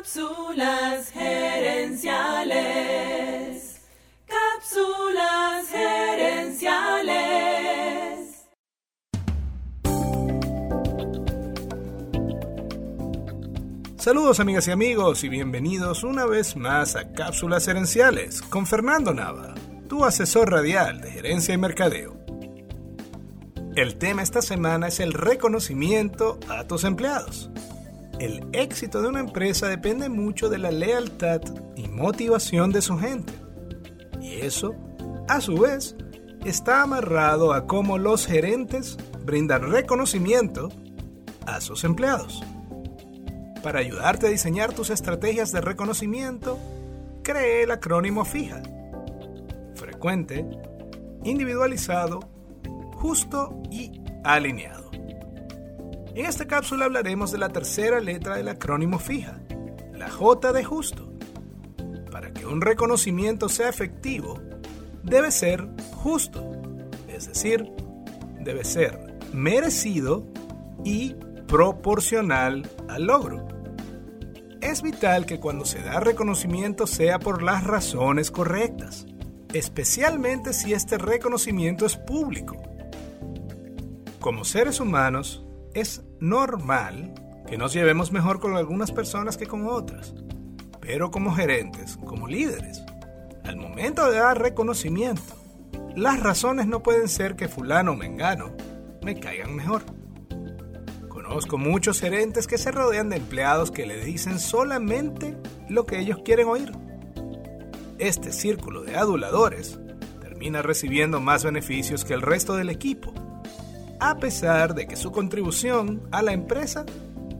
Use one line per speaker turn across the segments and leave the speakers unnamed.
Cápsulas gerenciales. Cápsulas gerenciales.
Saludos amigas y amigos y bienvenidos una vez más a Cápsulas Gerenciales con Fernando Nava, tu asesor radial de gerencia y mercadeo. El tema esta semana es el reconocimiento a tus empleados. El éxito de una empresa depende mucho de la lealtad y motivación de su gente. Y eso, a su vez, está amarrado a cómo los gerentes brindan reconocimiento a sus empleados. Para ayudarte a diseñar tus estrategias de reconocimiento, cree el acrónimo FIJA. Frecuente, individualizado, justo y alineado. En esta cápsula hablaremos de la tercera letra del acrónimo FIJA, la J de justo. Para que un reconocimiento sea efectivo, debe ser justo, es decir, debe ser merecido y proporcional al logro. Es vital que cuando se da reconocimiento sea por las razones correctas, especialmente si este reconocimiento es público como seres humanos, es normal que nos llevemos mejor con algunas personas que con otras. Pero como gerentes, como líderes, al momento de dar reconocimiento, las razones no pueden ser que fulano o mengano me caigan mejor. Conozco muchos gerentes que se rodean de empleados que le dicen solamente lo que ellos quieren oír. Este círculo de aduladores termina recibiendo más beneficios que el resto del equipo a pesar de que su contribución a la empresa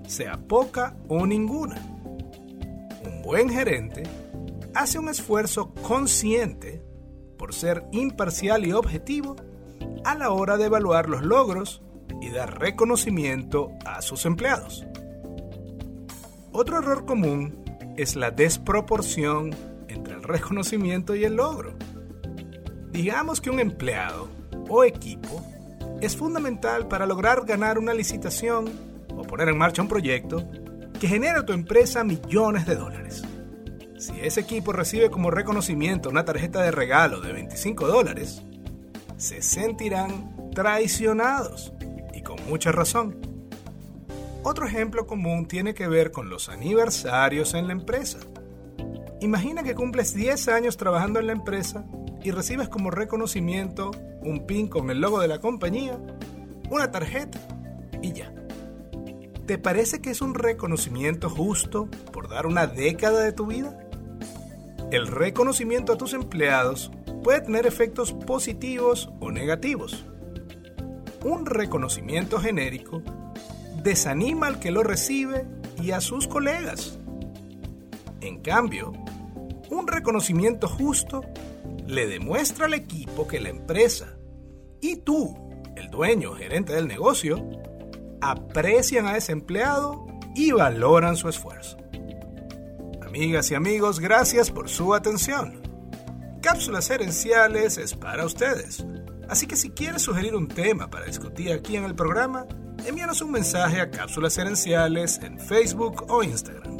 sea poca o ninguna. Un buen gerente hace un esfuerzo consciente por ser imparcial y objetivo a la hora de evaluar los logros y dar reconocimiento a sus empleados. Otro error común es la desproporción entre el reconocimiento y el logro. Digamos que un empleado o equipo es fundamental para lograr ganar una licitación o poner en marcha un proyecto que genere a tu empresa millones de dólares. Si ese equipo recibe como reconocimiento una tarjeta de regalo de 25 dólares, se sentirán traicionados y con mucha razón. Otro ejemplo común tiene que ver con los aniversarios en la empresa. Imagina que cumples 10 años trabajando en la empresa y recibes como reconocimiento un pin con el logo de la compañía, una tarjeta y ya. ¿Te parece que es un reconocimiento justo por dar una década de tu vida? El reconocimiento a tus empleados puede tener efectos positivos o negativos. Un reconocimiento genérico desanima al que lo recibe y a sus colegas. En cambio, un reconocimiento justo le demuestra al equipo que la empresa y tú, el dueño, gerente del negocio, aprecian a ese empleado y valoran su esfuerzo. Amigas y amigos, gracias por su atención. Cápsulas Herenciales es para ustedes. Así que si quieres sugerir un tema para discutir aquí en el programa, envíanos un mensaje a Cápsulas Herenciales en Facebook o Instagram.